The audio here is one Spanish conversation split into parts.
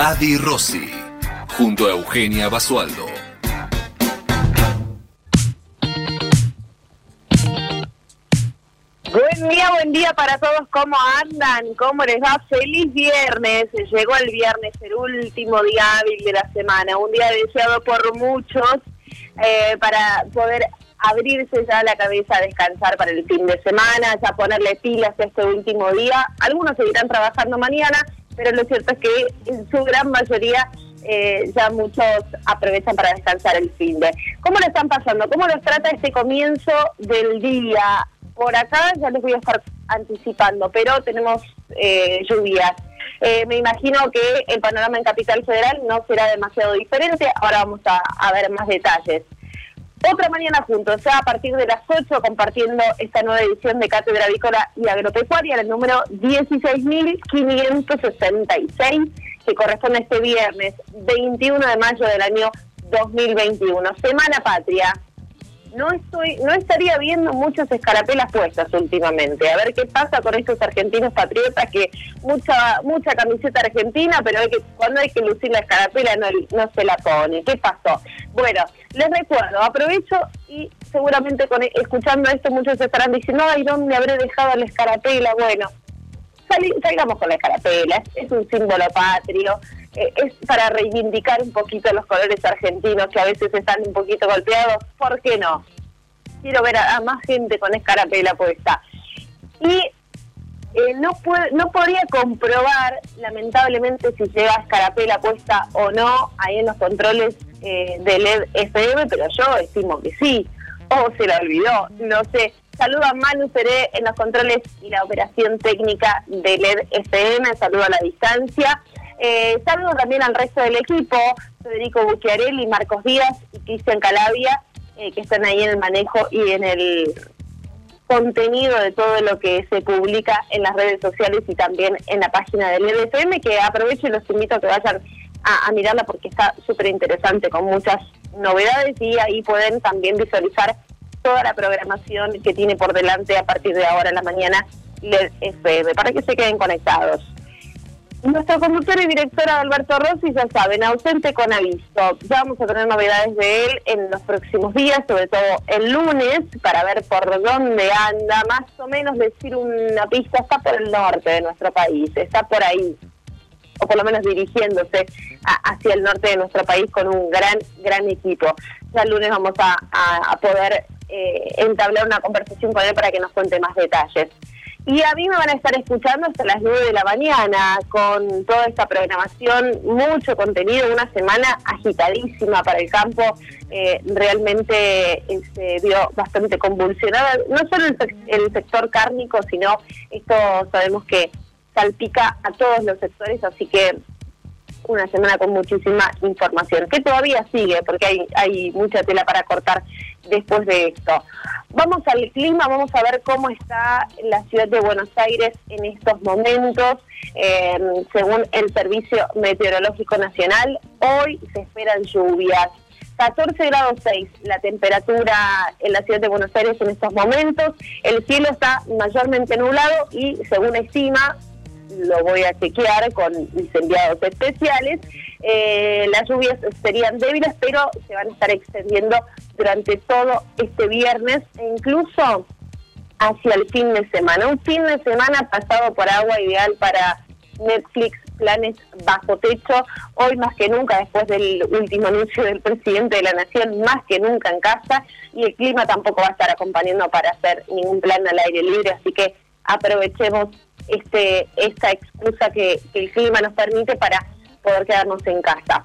Adi Rossi, junto a Eugenia Basualdo. Buen día, buen día para todos. ¿Cómo andan? ¿Cómo les va? Feliz viernes. Llegó el viernes, el último día hábil de la semana. Un día deseado por muchos eh, para poder abrirse ya la cabeza a descansar para el fin de semana, ya ponerle pilas este último día. Algunos seguirán trabajando mañana, pero lo cierto es que en su gran mayoría eh, ya muchos aprovechan para descansar el fin de. ¿Cómo lo están pasando? ¿Cómo los trata este comienzo del día? Por acá ya les voy a estar anticipando, pero tenemos eh, lluvias. Eh, me imagino que el panorama en Capital Federal no será demasiado diferente. Ahora vamos a, a ver más detalles. Otra mañana juntos, ya a partir de las 8, compartiendo esta nueva edición de Cátedra Avícola y Agropecuaria, el número 16.566, que corresponde a este viernes 21 de mayo del año 2021. Semana Patria no estoy, no estaría viendo muchas escarapelas puestas últimamente. A ver qué pasa con estos argentinos patriotas que mucha, mucha camiseta argentina, pero hay que, cuando hay que lucir la escarapela no, no se la pone. ¿Qué pasó? Bueno, les recuerdo, aprovecho y seguramente con, escuchando esto muchos estarán diciendo, ay, ¿dónde habré dejado la escarapela? Bueno, salgamos con la escarapela, es un símbolo patrio, es para reivindicar un poquito los colores argentinos que a veces están un poquito golpeados, ¿por qué no? Quiero ver a, más gente con escarapela puesta. Y eh, no, puede, no podría comprobar, lamentablemente, si lleva escarapela puesta o no ahí en los controles eh, de LED FM, pero yo estimo que sí. O se la olvidó, no sé. Saludo a Manu Seré en los controles y la operación técnica de LED FM. Saludo a la distancia. Eh, saludo también al resto del equipo, Federico Bucchiarelli, Marcos Díaz y Cristian Calavia, eh, que están ahí en el manejo y en el contenido de todo lo que se publica en las redes sociales y también en la página del EDFM, que aprovecho y los invito a que vayan a, mirarla porque está súper interesante con muchas novedades y ahí pueden también visualizar toda la programación que tiene por delante a partir de ahora en la mañana LED FM, para que se queden conectados. Nuestro conductor y directora Alberto Rossi, ya saben, ausente con aviso. Ya vamos a tener novedades de él en los próximos días, sobre todo el lunes, para ver por dónde anda. Más o menos decir una pista, está por el norte de nuestro país, está por ahí, o por lo menos dirigiéndose hacia el norte de nuestro país con un gran, gran equipo. Ya el lunes vamos a, poder eh, entablar una conversación con él para que nos cuente más detalles. Y a mí me van a estar escuchando hasta las 9 de la mañana con toda esta programación, mucho contenido, una semana agitadísima para el campo, eh, realmente se vio bastante convulsionada, no solo el, el sector cárnico, sino esto sabemos que salpica a todos los sectores, así que una semana con muchísima información, que todavía sigue, porque hay, hay mucha tela para cortar después de esto. Vamos al clima, vamos a ver cómo está la ciudad de Buenos Aires en estos momentos. Eh, según el Servicio Meteorológico Nacional, hoy se esperan lluvias. 14 grados 6 la temperatura en la ciudad de Buenos Aires en estos momentos. El cielo está mayormente nublado y según estima lo voy a chequear con mis enviados especiales. Eh, las lluvias serían débiles, pero se van a estar extendiendo durante todo este viernes e incluso hacia el fin de semana. Un fin de semana pasado por agua ideal para Netflix, planes bajo techo, hoy más que nunca, después del último anuncio del presidente de la Nación, más que nunca en casa, y el clima tampoco va a estar acompañando para hacer ningún plan al aire libre, así que aprovechemos este, esta excusa que, el clima nos permite para poder quedarnos en casa.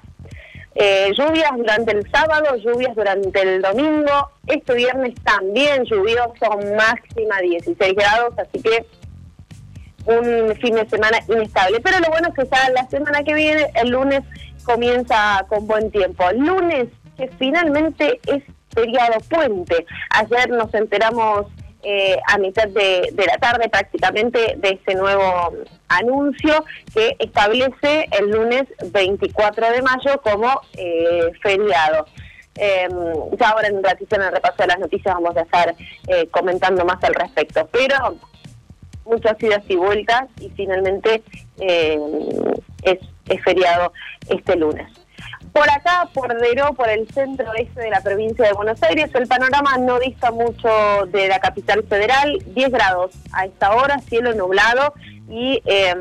Eh, lluvias durante el sábado, lluvias durante el domingo, este viernes también lluvioso, máxima 16 grados, así que un fin de semana inestable. Pero lo bueno es que ya la semana que viene, el lunes, comienza con buen tiempo. Lunes, que finalmente es feriado puente. Ayer nos enteramos eh, a mitad de, la tarde prácticamente de este nuevo anuncio que establece el lunes 24 de mayo como eh, feriado. Eh, ya ahora en un ratito en el repaso de las noticias vamos a estar eh, comentando más al respecto, pero muchas idas y vueltas y finalmente es, es feriado este lunes. Por acá, por Deró, por el centro este de la provincia de Buenos Aires, el panorama no dista mucho de la capital federal, 10 grados a esta hora, cielo nublado y em,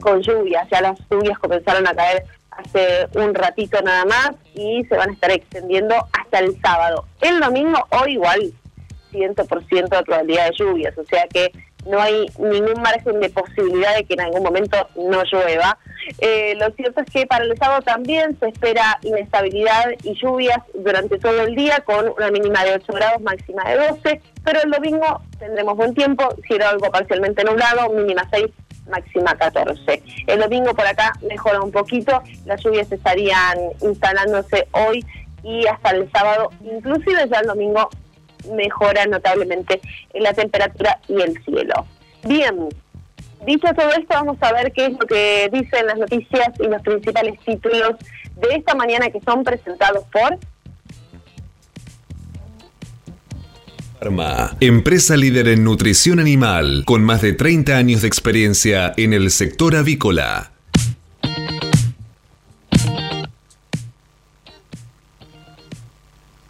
con lluvias, ya las lluvias comenzaron a caer hace un ratito nada más y se van a estar extendiendo hasta el sábado. El domingo, hoy igual, 100% de probabilidad de lluvias, o sea que no hay ningún margen de posibilidad de que en algún momento no llueva. Eh, lo cierto es que para el sábado también se espera inestabilidad y lluvias durante todo el día con una mínima de 8 grados, máxima de 12, pero el domingo tendremos buen tiempo, cielo algo parcialmente nublado, mínima 6, máxima 14. El domingo por acá mejora un poquito, las lluvias estarían instalándose hoy y hasta el sábado, inclusive ya el domingo mejora notablemente en la temperatura y el cielo. Bien, Dicho todo esto, vamos a ver qué es lo que dicen las noticias y los principales títulos de esta mañana que son presentados por... Arma, empresa líder en nutrición animal, con más de 30 años de experiencia en el sector avícola.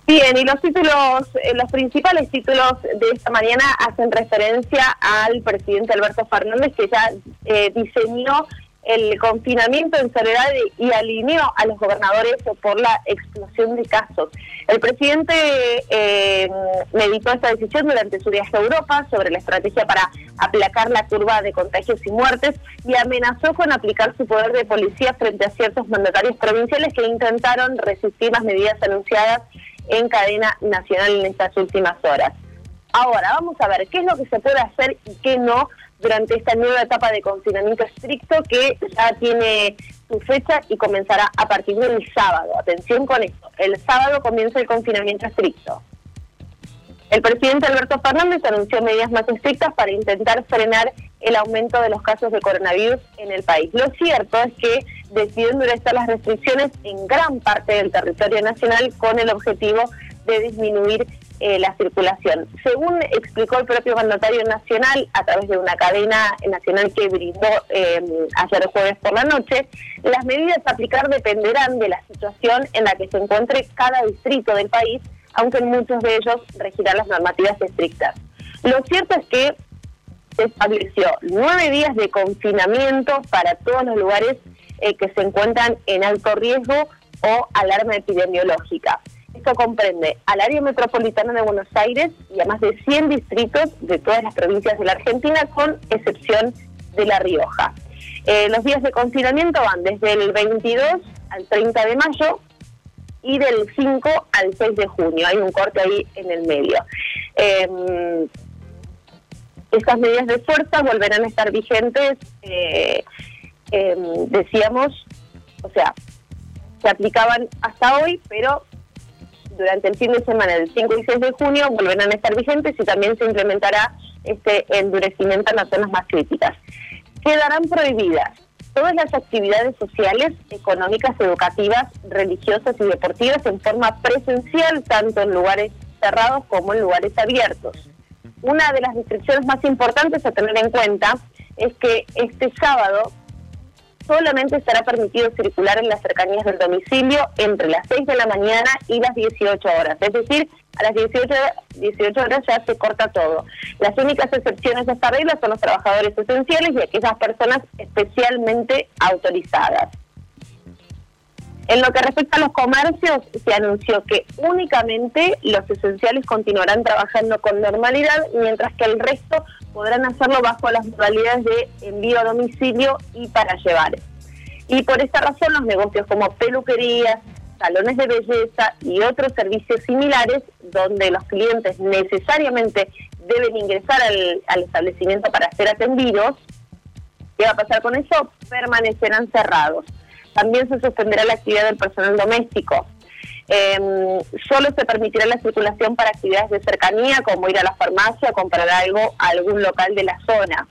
Bien, y los títulos, eh, los principales títulos de esta mañana hacen referencia al presidente Alberto Fernández que ya eh, diseñó el confinamiento en soledad y alineó a los gobernadores por la explosión de casos. El presidente eh, meditó esta decisión durante su viaje a Europa sobre la estrategia para aplacar la curva de contagios y muertes y amenazó con aplicar su poder de policía frente a ciertos mandatarios provinciales que intentaron resistir las medidas anunciadas en cadena nacional en estas últimas horas. Ahora, vamos a ver qué es lo que se puede hacer y qué no durante esta nueva etapa de confinamiento estricto que ya tiene su fecha y comenzará a partir del sábado. Atención con esto, el sábado comienza el confinamiento estricto. El presidente Alberto Fernández anunció medidas más estrictas para intentar frenar el aumento de los casos de coronavirus en el país. Lo cierto es que decidió endurecer las restricciones en gran parte del territorio nacional con el objetivo de disminuir eh, la circulación. Según explicó el propio mandatario nacional a través de una cadena nacional que brindó eh, ayer jueves por la noche, las medidas a aplicar dependerán de la situación en la que se encuentre cada distrito del país aunque en muchos de ellos regirán las normativas estrictas. Lo cierto es que se estableció nueve días de confinamiento para todos los lugares eh, que se encuentran en alto riesgo o alarma epidemiológica. Esto comprende al área metropolitana de Buenos Aires y a más de 100 distritos de todas las provincias de la Argentina, con excepción de La Rioja. Eh, los días de confinamiento van desde el 22 al 30 de mayo y del 5 al 6 de junio. Hay un corte ahí en el medio. Eh, estas medidas de fuerza volverán a estar vigentes, eh, em, decíamos, o sea, se aplicaban hasta hoy, pero durante el fin de semana del 5 y 6 de junio volverán a estar vigentes y también se implementará este endurecimiento en las zonas más críticas. Quedarán prohibidas todas las actividades sociales, económicas, educativas, religiosas y deportivas en forma presencial, tanto en lugares cerrados como en lugares abiertos. Una de las restricciones más importantes a tener en cuenta es que este sábado solamente estará permitido circular en las cercanías del domicilio entre las 6 de la mañana y las 18 horas, es decir, a las 18, 18 horas ya se corta todo. Las únicas excepciones a esta regla son los trabajadores esenciales y aquellas personas especialmente autorizadas. En lo que respecta a los comercios, se anunció que únicamente los esenciales continuarán trabajando con normalidad, mientras que el resto podrán hacerlo bajo las modalidades de envío a domicilio y para llevar. Y por esta razón los negocios como peluquerías, salones de belleza y otros servicios similares donde los clientes necesariamente deben ingresar al, establecimiento para ser atendidos. ¿Qué va a pasar con eso? Permanecerán cerrados. También se suspenderá la actividad del personal doméstico. Em, solo se permitirá la circulación para actividades de cercanía, como ir a la farmacia o comprar algo a algún local de la zona.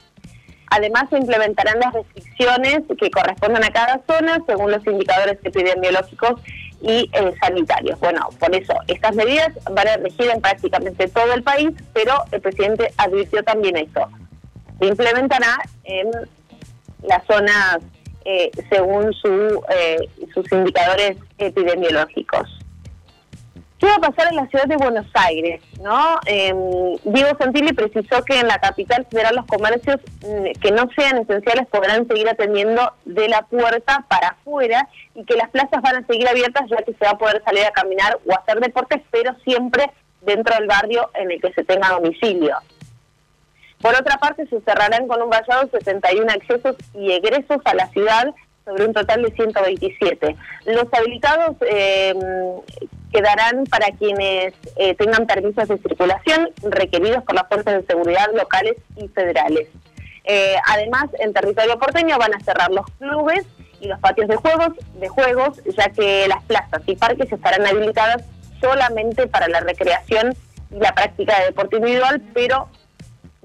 Además, se implementarán las restricciones que correspondan a cada zona según los indicadores epidemiológicos y eh, sanitarios. Bueno, por eso estas medidas van a regir en prácticamente todo el país, pero el presidente advirtió también esto. Se implementará en las zonas eh, según su, eh, sus indicadores epidemiológicos. ¿Qué va a pasar en la ciudad de Buenos Aires? ¿no? Em, Diego Santilli precisó que en la capital federal los comercios mm, que no sean esenciales podrán seguir atendiendo de la puerta para afuera y que las plazas van a seguir abiertas ya que se va a poder salir a caminar o hacer deportes, pero siempre dentro del barrio en el que se tenga domicilio. Por otra parte, se cerrarán con un vallado 71 accesos y egresos a la ciudad sobre un total de 127. Los habilitados eh, quedarán para quienes eh, tengan permisos de circulación requeridos por las fuerzas de seguridad locales y federales. Eh, además, en territorio porteño van a cerrar los clubes y los patios de juegos, de juegos, ya que las plazas y parques estarán habilitadas solamente para la recreación y la práctica de deporte individual, pero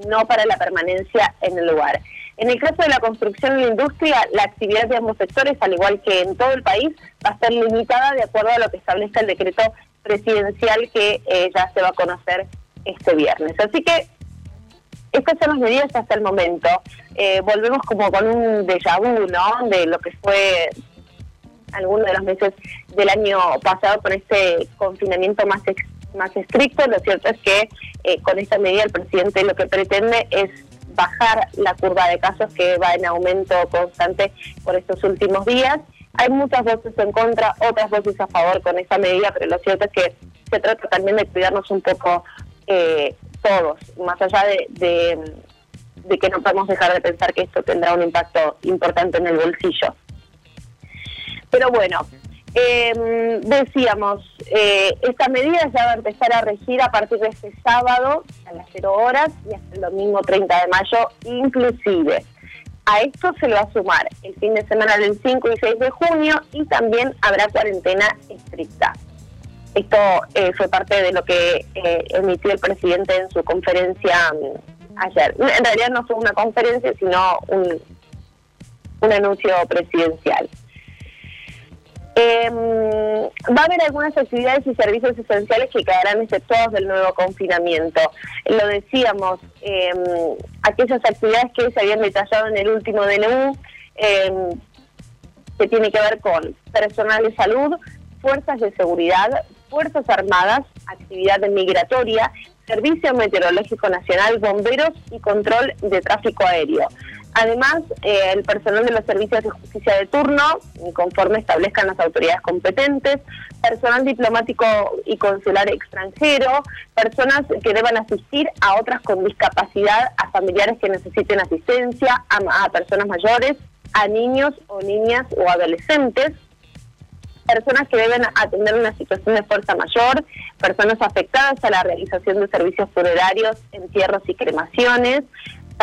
no para la permanencia en el lugar. En el caso de la construcción y la industria, la actividad de ambos sectores, al igual que en todo el país, va a ser limitada de acuerdo a lo que establezca el decreto presidencial que eh, ya se va a conocer este viernes. Así que estas son las medidas hasta el momento. Eh, volvemos como con un déjà vu. De lo que fue algunos de los meses del año pasado con este confinamiento más más estricto. Lo cierto es que eh, con esta medida el presidente lo que pretende es bajar la curva de casos que va en aumento constante por estos últimos días. Hay muchas voces en contra, otras voces a favor con esa medida, pero lo cierto es que se trata también de cuidarnos un poco eh, todos, más allá de, de que no podemos dejar de pensar que esto tendrá un impacto importante en el bolsillo. Pero bueno, eh, decíamos, eh, esta medida ya va a empezar a regir a partir de este sábado a las 0 horas y hasta el domingo 30 de mayo inclusive. A esto se le va a sumar el fin de semana del 5 y 6 de junio y también habrá cuarentena estricta. Esto eh, fue parte de lo que eh, emitió el presidente en su conferencia mm, ayer. En realidad no fue una conferencia, sino un, un anuncio presidencial. Eh, va a haber algunas actividades y servicios esenciales que quedarán exceptuados del nuevo confinamiento. Lo decíamos, eh, aquellas actividades que se habían detallado en el último DNU, eh, que tiene que ver con personal de salud, fuerzas de seguridad, fuerzas armadas, actividad migratoria, Servicio Meteorológico Nacional, bomberos y control de tráfico aéreo. Además, eh, el personal de los servicios de justicia de turno, conforme establezcan las autoridades competentes, personal diplomático y consular extranjero, personas que deban asistir a otras con discapacidad, a familiares que necesiten asistencia, a, a personas mayores, a niños o niñas o adolescentes, personas que deben atender una situación de fuerza mayor, personas afectadas a la realización de servicios funerarios, entierros y cremaciones,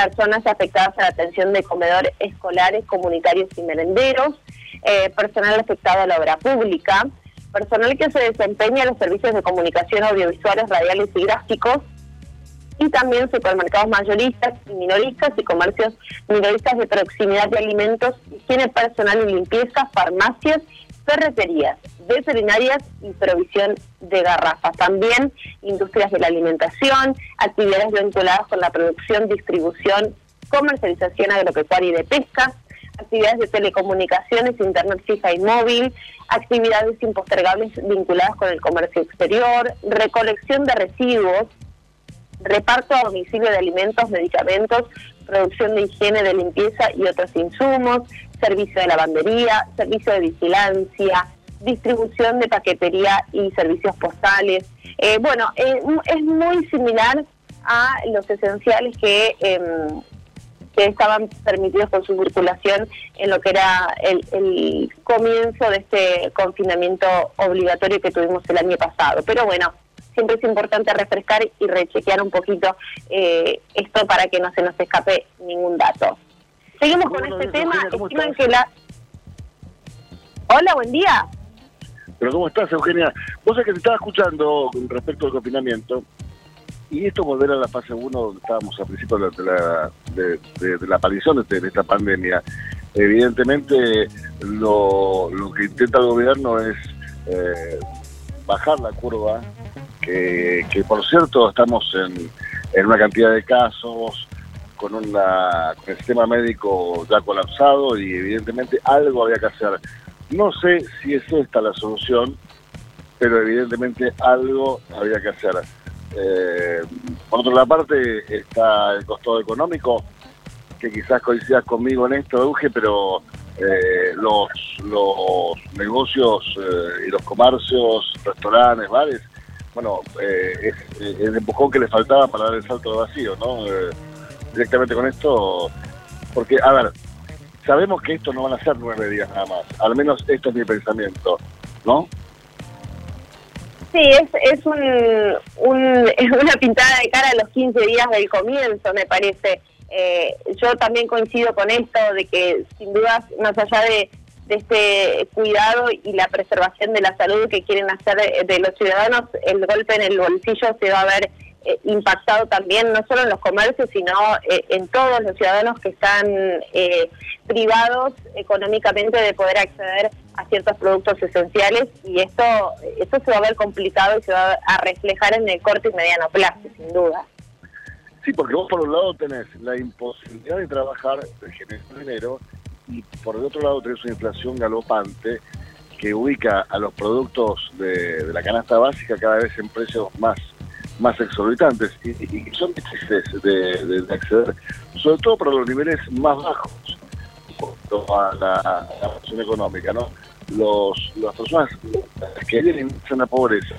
personas afectadas a la atención de comedores escolares, comunitarios y merenderos, eh, personal afectado a la obra pública, personal que se desempeña en los servicios de comunicación audiovisuales, radiales y gráficos, y también supermercados mayoristas y minoristas y comercios minoristas de proximidad de alimentos, higiene personal y limpieza, farmacias ferreterías, veterinarias y provisión de garrafas. También industrias de la alimentación, actividades vinculadas con la producción, distribución, comercialización agropecuaria y de pesca, actividades de telecomunicaciones, internet fija y móvil, actividades impostergables vinculadas con el comercio exterior, recolección de residuos, reparto a domicilio de alimentos, medicamentos, producción de higiene, de limpieza y otros insumos, servicio de lavandería, servicio de vigilancia, distribución de paquetería y servicios postales. Eh, bueno, eh, es muy similar a los esenciales que, em, que estaban permitidos con su circulación en lo que era el, el comienzo de este confinamiento obligatorio que tuvimos el año pasado. Pero bueno, siempre es importante refrescar y rechequear un poquito eh, esto para que no se nos escape ningún dato. Seguimos con este tema. Estiman que la... Hola, buen día. Pero ¿cómo estás, Eugenia? Vos sabés que te estaba escuchando con respecto al confinamiento y esto volver a la fase 1 donde estábamos a principio de la, de, la aparición de, esta pandemia. Evidentemente lo, que intenta el gobierno es eh, bajar la curva, que, por cierto estamos en, en una cantidad de casos, con, una, con el sistema médico ya colapsado y evidentemente algo había que hacer. No sé si es esta la solución, pero evidentemente algo había que hacer. Eh, por otra parte está el costo económico, que quizás coincidas conmigo en esto, Euge, pero eh, los, los negocios eh, y los comercios, restaurantes, bares, bueno, es, el empujón que le faltaba para dar el salto de vacío, ¿no? directamente con esto, porque, a ver, sabemos que esto no van a ser nueve días nada más, al menos esto es mi pensamiento, ¿no? Sí, es, es un, una pintada de cara a los 15 días del comienzo, me parece. Eh, yo también coincido con esto de que, sin dudas, más allá de, este cuidado y la preservación de la salud que quieren hacer de los ciudadanos, el golpe en el bolsillo se va a ver eh, impactado también no solo en los comercios, sino eh, en todos los ciudadanos que están eh, privados económicamente de poder acceder a ciertos productos esenciales y esto, esto se va a ver complicado y se va a reflejar en el corto y mediano plazo, sin duda. Sí, porque vos por un lado tenés la imposibilidad de trabajar, de generar dinero, y por el otro lado tenés una inflación galopante que ubica a los productos de, de la canasta básica cada vez en precios más más exorbitantes y, y son difíciles de, acceder, sobre todo para los niveles más bajos a la, situación económica, ¿no? Los, las personas que viven en la pobreza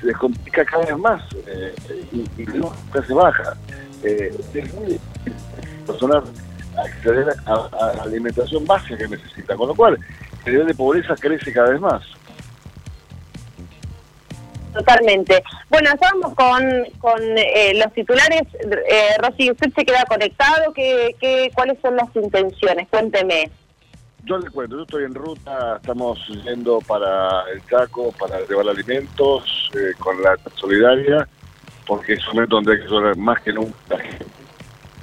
se les complica cada vez más eh, y, y se baja. Eh, es muy difícil acceder a, la alimentación básica que necesita, con lo cual el nivel de pobreza crece cada vez más. Totalmente. Bueno, estábamos con, con eh, los titulares. Eh, Rosy, ¿usted se queda conectado? ¿Qué, qué, cuáles son las intenciones? Cuénteme. Yo le cuento, yo estoy en ruta, estamos yendo para el Chaco, para llevar alimentos eh, con la solidaria, porque es un momento donde hay que ayudar más que nunca.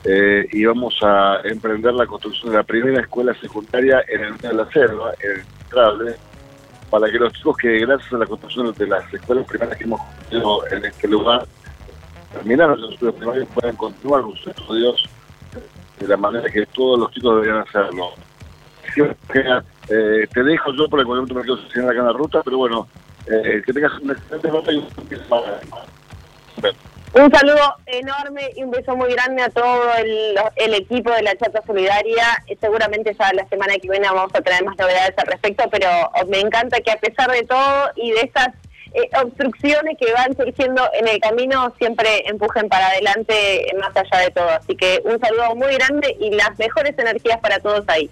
Eh, y vamos a emprender la construcción de la primera escuela secundaria en el de la Selva, en el Trable, para que los chicos que gracias a la construcción de las escuelas primarias que hemos construido en este lugar terminaron los estudios primarios puedan continuar con sus estudios de la manera que todos los chicos deberían hacerlo. Eh, te dejo yo por el momento me quedo sin en la ruta, pero bueno, eh, que tengas una excelente ruta y un un saludo enorme y un beso muy grande a todo el, equipo de la Chata Solidaria. Seguramente ya la semana que viene vamos a tener más novedades al respecto, pero me encanta que a pesar de todo y de estas eh, obstrucciones que van surgiendo en el camino, siempre empujen para adelante más allá de todo. Así que un saludo muy grande y las mejores energías para todos ahí.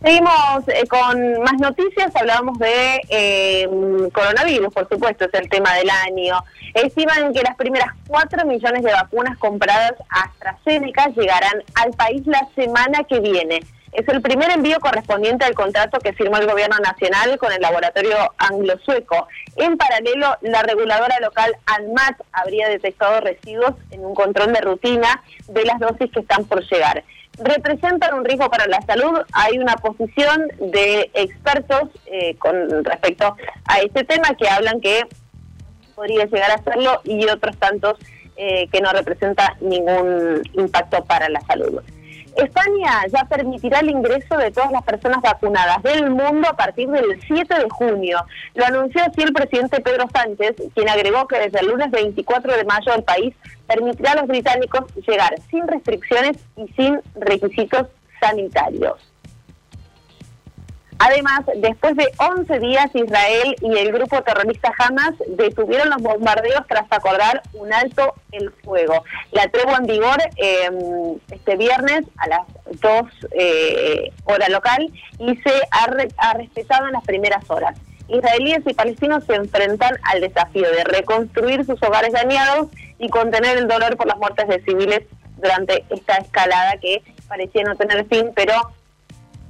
Seguimos eh, con más noticias, hablábamos de eh, coronavirus, por supuesto, es el tema del año. Estiman que las primeras 4 millones de vacunas compradas a AstraZeneca llegarán al país la semana que viene. Es el primer envío correspondiente al contrato que firmó el gobierno nacional con el laboratorio anglo-sueco. En paralelo, la reguladora local ANMAT habría detectado residuos en un control de rutina de las dosis que están por llegar representan un riesgo para la salud. Hay una posición de expertos eh, con respecto a este tema que hablan que podría llegar a hacerlo y otros tantos eh, que no representa ningún impacto para la salud. España ya permitirá el ingreso de todas las personas vacunadas del mundo a partir del 7 de junio. Lo anunció así el presidente Pedro Sánchez, quien agregó que desde el lunes 24 de mayo el país permitirá a los británicos llegar sin restricciones y sin requisitos sanitarios. Además, después de 11 días, Israel y el grupo terrorista Hamas detuvieron los bombardeos tras acordar un alto el fuego. La tregua en vigor em, este viernes a las 2 eh, hora local y se ha, respetado en las primeras horas. Israelíes y palestinos se enfrentan al desafío de reconstruir sus hogares dañados y contener el dolor por las muertes de civiles durante esta escalada que parecía no tener fin, pero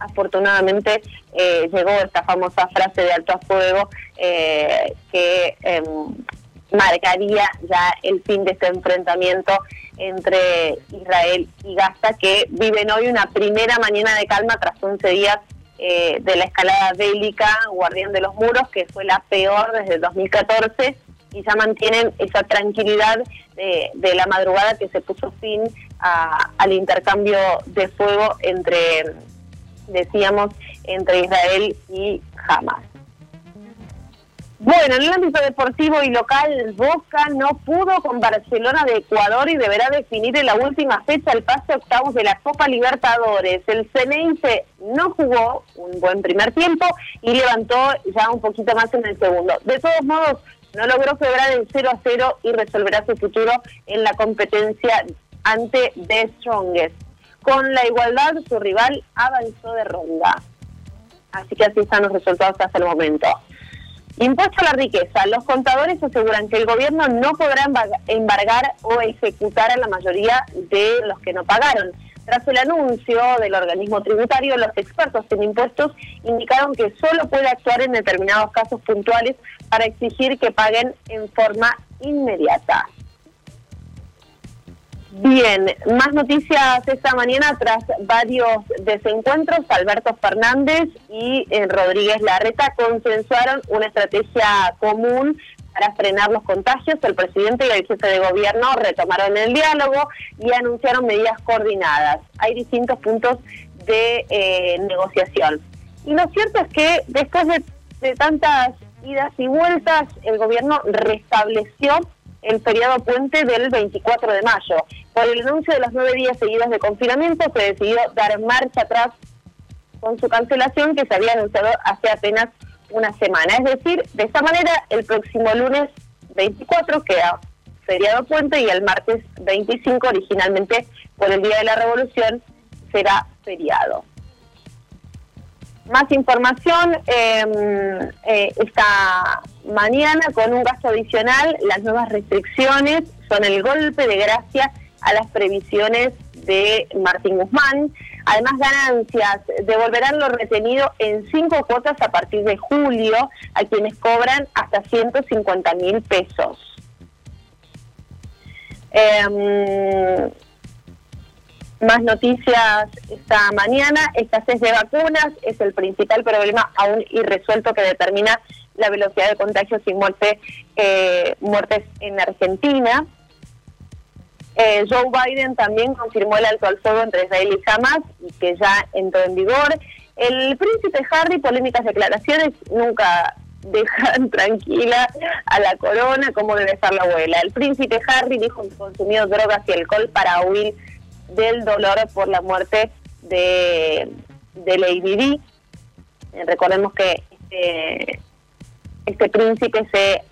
afortunadamente eh, llegó esta famosa frase de alto a fuego eh, que em, marcaría ya el fin de este enfrentamiento entre Israel y Gaza, que viven hoy una primera mañana de calma tras 11 días eh, de la escalada bélica Guardián de los Muros, que fue la peor desde 2014, y ya mantienen esa tranquilidad de, la madrugada que se puso fin al intercambio de fuego entre, decíamos, entre Israel y Hamas. Bueno, en el ámbito deportivo y local, Boca no pudo con Barcelona de Ecuador y deberá definir en la última fecha el pase octavos de la Copa Libertadores. El Ceneice no jugó un buen primer tiempo y levantó ya un poquito más en el segundo. De todos modos, no logró quebrar el 0 a 0 y resolverá su futuro en la competencia ante The Strongest. Con la igualdad, su rival avanzó de ronda. Así que así están los resultados hasta el momento. Impuesto a la riqueza. Los contadores aseguran que el gobierno no podrá embargar o ejecutar a la mayoría de los que no pagaron. Tras el anuncio del organismo tributario, los expertos en impuestos indicaron que solo puede actuar en determinados casos puntuales para exigir que paguen en forma inmediata. Bien, más noticias esta mañana tras varios desencuentros. Alberto Fernández y eh, Rodríguez Larreta consensuaron una estrategia común para frenar los contagios. El presidente y el jefe de gobierno retomaron el diálogo y anunciaron medidas coordinadas. Hay distintos puntos de eh, negociación. Y lo cierto es que después de tantas idas y vueltas, el gobierno restableció el feriado puente del 24 de mayo. Por el anuncio de los nueve días seguidos de confinamiento, se decidió dar marcha atrás con su cancelación que se había anunciado hace apenas una semana. Es decir, de esta manera, el próximo lunes 24 queda feriado puente y el martes 25, originalmente por el Día de la Revolución, será feriado. Más información em, eh, esta mañana con un gasto adicional. Las nuevas restricciones son el golpe de gracia a las previsiones de Martín Guzmán. Además, ganancias devolverán lo retenido en cinco cuotas a partir de julio a quienes cobran hasta 150 mil pesos. Eh, más noticias esta mañana. Escasez de vacunas es el principal problema aún irresuelto que determina la velocidad de contagios y muerte, eh, muertes en Argentina. Eh, Joe Biden también confirmó el alto al fuego entre Israel y Hamas que ya entró en vigor. El príncipe Harry, polémicas declaraciones, nunca dejan tranquila a la corona como debe estar la abuela. El príncipe Harry dijo que consumió drogas y alcohol para huir del dolor por la muerte de, de Lady Di. Eh, recordemos que este, este, príncipe se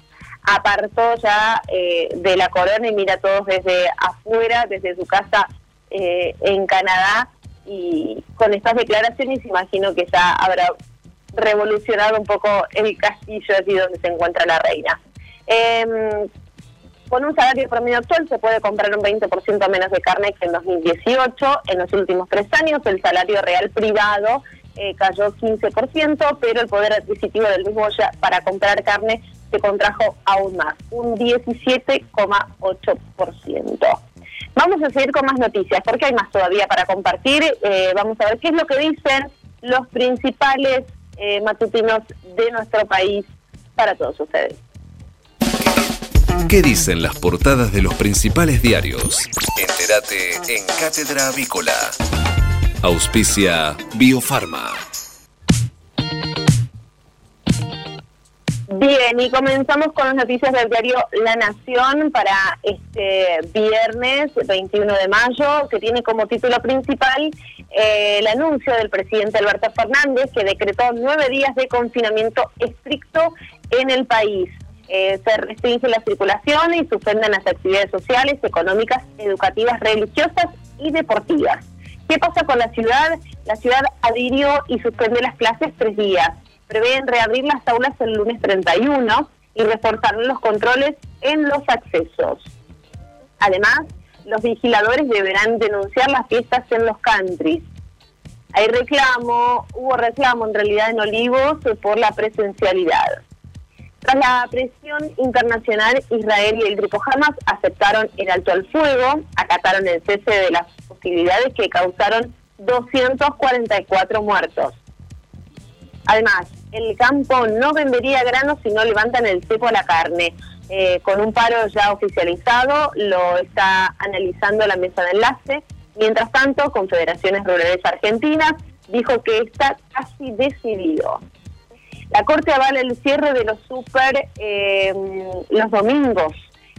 apartó ya eh, de la corona y mira a todos desde afuera, desde su casa eh, en Canadá y con estas declaraciones imagino que ya habrá revolucionado un poco el castillo allí donde se encuentra la reina. Em, con un salario promedio actual se puede comprar un 20% menos de carne que en 2018. En los últimos tres años el salario real privado eh, cayó 15%, pero el poder adquisitivo del mismo ya para comprar carne se contrajo aún más, un 17,8%. Vamos a seguir con más noticias, porque hay más todavía para compartir. Eh, vamos a ver qué es lo que dicen los principales eh, matutinos de nuestro país para todos ustedes. ¿Qué dicen las portadas de los principales diarios? Entérate en Cátedra Avícola. Auspicia Biofarma. Bien, y comenzamos con las noticias del diario La Nación para este viernes 21 de mayo, que tiene como título principal eh, el anuncio del presidente Alberto Fernández, que decretó nueve días de confinamiento estricto en el país. Eh, se restringe la circulación y suspenden las actividades sociales, económicas, educativas, religiosas y deportivas. ¿Qué pasa con la ciudad? La ciudad adhirió y suspende las clases tres días. prevén reabrir las aulas el lunes 31 y reforzar los controles en los accesos. Además, los vigiladores deberán denunciar las fiestas en los countries. Hay reclamo, hubo reclamo en realidad en Olivos por la presencialidad. Tras la presión internacional, Israel y el grupo Hamas aceptaron el alto al fuego, acataron el cese de las hostilidades que causaron 244 muertos. Además, el campo no vendería granos si no levantan el cepo a la carne. Eh, con un paro ya oficializado, lo está analizando la mesa de enlace. Mientras tanto, Confederaciones Rurales Argentinas dijo que está casi decidido. La Corte avala el cierre de los super eh, los domingos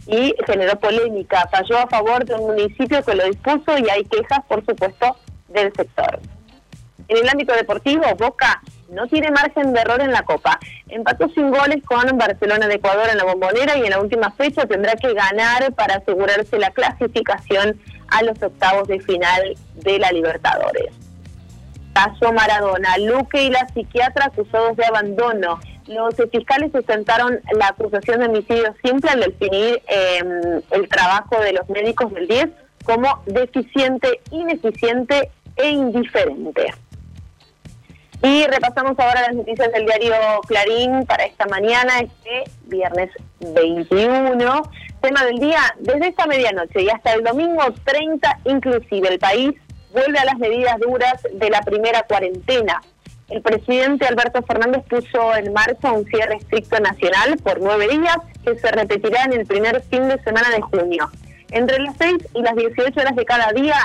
y generó polémica. Falló a favor de un municipio que lo dispuso y hay quejas, por supuesto, del sector. En el ámbito deportivo, Boca no tiene margen de error en la Copa. Empató sin goles con Barcelona de Ecuador en la bombonera y en la última fecha tendrá que ganar para asegurarse la clasificación a los octavos de final de la Libertadores. Caso Maradona, Luque y la psiquiatra acusados de abandono. Los fiscales sustentaron la acusación de homicidio simple al definir em, el trabajo de los médicos del 10 como deficiente, ineficiente e indiferente. Y repasamos ahora las noticias del diario Clarín para esta mañana, este viernes 21. Tema del día, desde esta medianoche y hasta el domingo 30 inclusive, el país vuelve a las medidas duras de la primera cuarentena. El presidente Alberto Fernández puso en marcha un cierre estricto nacional por nueve días que se repetirá en el primer fin de semana de junio. Entre las 6 y las 18 horas de cada día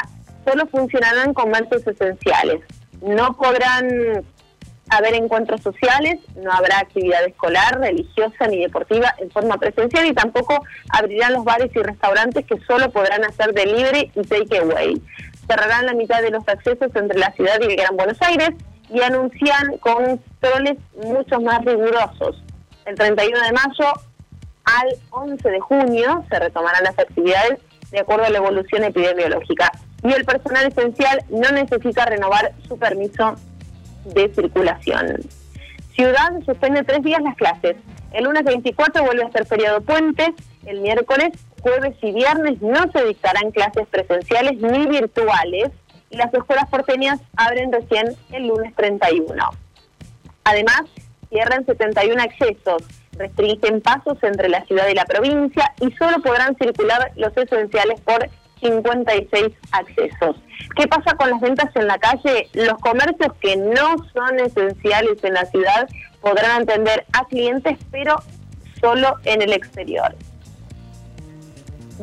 solo funcionarán comercios esenciales no podrán haber encuentros sociales, no habrá actividad escolar, religiosa ni deportiva en forma presencial y tampoco abrirán los bares y restaurantes que solo podrán hacer delivery y takeaway. Cerrarán la mitad de los accesos entre la ciudad y el Gran Buenos Aires y anuncian controles mucho más rigurosos. El 31 de mayo al 11 de junio se retomarán las actividades de acuerdo a la evolución epidemiológica y el personal esencial no necesita renovar su permiso de circulación. Ciudad suspende tres días las clases. El lunes 24 vuelve a ser feriado puente. El miércoles, jueves y viernes no se dictarán clases presenciales ni virtuales. Y las escuelas porteñas abren recién el lunes 31. Además, cierran 71 accesos, restringen pasos entre la ciudad y la provincia y solo podrán circular los esenciales por 56 accesos. ¿Qué pasa con las ventas en la calle? Los comercios que no son esenciales en la ciudad podrán atender a clientes, pero solo en el exterior.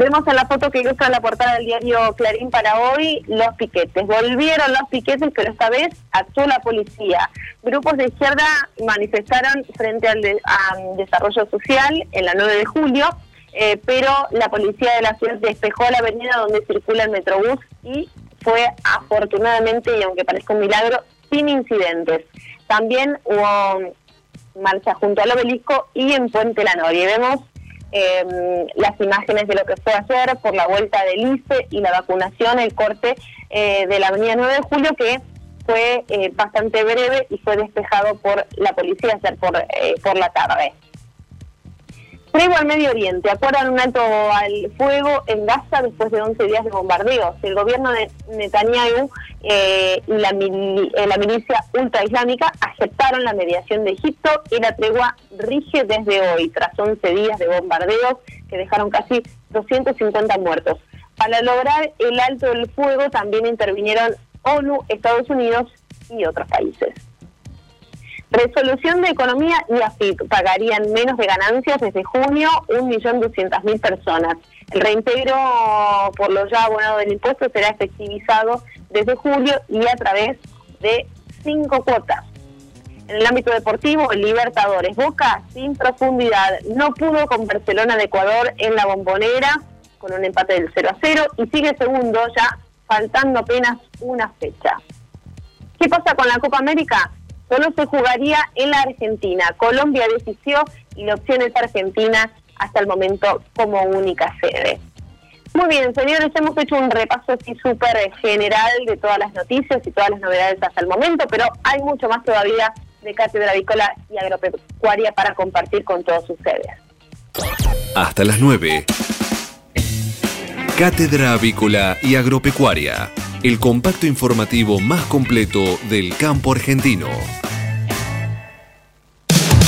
Vemos en la foto que ilustra la portada del diario Clarín para hoy los piquetes. Volvieron los piquetes, pero esta vez actuó la policía. Grupos de izquierda manifestaron frente al desarrollo social en la 9 de julio eh, pero la policía de la ciudad despejó la avenida donde circula el Metrobús y fue afortunadamente, y aunque parezca un milagro, sin incidentes. También hubo marcha junto al obelisco y en Puente La Noria. Vemos em, las imágenes de lo que fue ayer por la vuelta del ICE y la vacunación, el corte eh, de la avenida 9 de julio que fue eh, bastante breve y fue despejado por la policía ayer por, por la tarde. Tregua al Medio Oriente. Acuerdan un alto al fuego en Gaza después de 11 días de bombardeos. El gobierno de Netanyahu eh, y la, eh, la milicia ultraislámica aceptaron la mediación de Egipto y la tregua rige desde hoy, tras 11 días de bombardeos que dejaron casi 250 muertos. Para lograr el alto del fuego también intervinieron ONU, Estados Unidos y otros países. Resolución de Economía y AFIP pagarían menos de ganancias desde junio 1.200.000 personas. El reintegro por lo ya abonado del impuesto será efectivizado desde julio y a través de cinco cuotas. En el ámbito deportivo, Libertadores Boca sin profundidad no pudo con Barcelona de Ecuador en la bombonera con un empate del 0 a 0 y sigue segundo ya faltando apenas una fecha. ¿Qué pasa con la Copa América? Solo se jugaría en la Argentina. Colombia decidió y la opción es Argentina hasta el momento como única sede. Muy bien, señores, hemos hecho un repaso así súper general de todas las noticias y todas las novedades hasta el momento, pero hay mucho más todavía de Cátedra Avícola y Agropecuaria para compartir con todos ustedes. Hasta las 9. Cátedra Avícola y Agropecuaria, el compacto informativo más completo del campo argentino.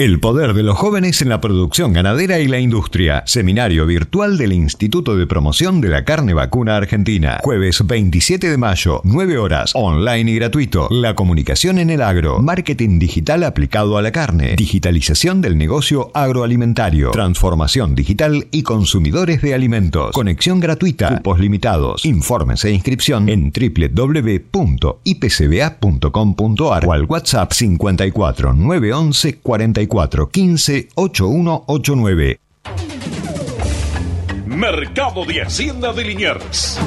El poder de los jóvenes en la producción ganadera y la industria. Seminario virtual del Instituto de Promoción de la Carne Vacuna Argentina. Jueves 27 de mayo, 9 horas, online y gratuito. La comunicación en el agro. Marketing digital aplicado a la carne. Digitalización del negocio agroalimentario. Transformación digital y consumidores de alimentos. Conexión gratuita. Cupos limitados. Informes e inscripción en www.ipcba.com.ar o al WhatsApp 54 911 44 15 8189. Mercado de Hacienda de Liniers.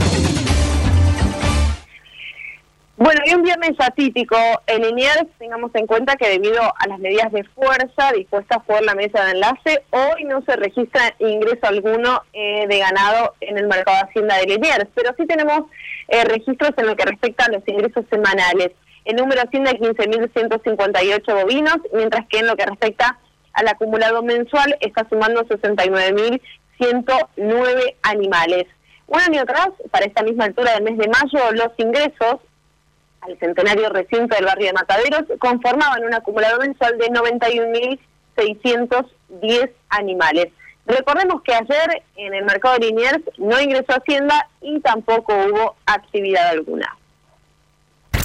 Bueno, y un viernes atípico en Liniers, tengamos en cuenta que debido a las medidas de fuerza dispuestas por la mesa de enlace, hoy no se registra ingreso alguno eh, de ganado en el mercado de Hacienda de Liniers, pero sí tenemos eh, registros en lo que respecta a los ingresos semanales. El número asciende a 15.158 bovinos, mientras que en lo que respecta al acumulado mensual está sumando 69.109 animales. Un año atrás, para esta misma altura del mes de mayo, los ingresos al centenario recinto del barrio de Mataderos conformaban un acumulado mensual de 91.610 animales. Recordemos que ayer en el mercado de Liniers no ingresó Hacienda y tampoco hubo actividad alguna.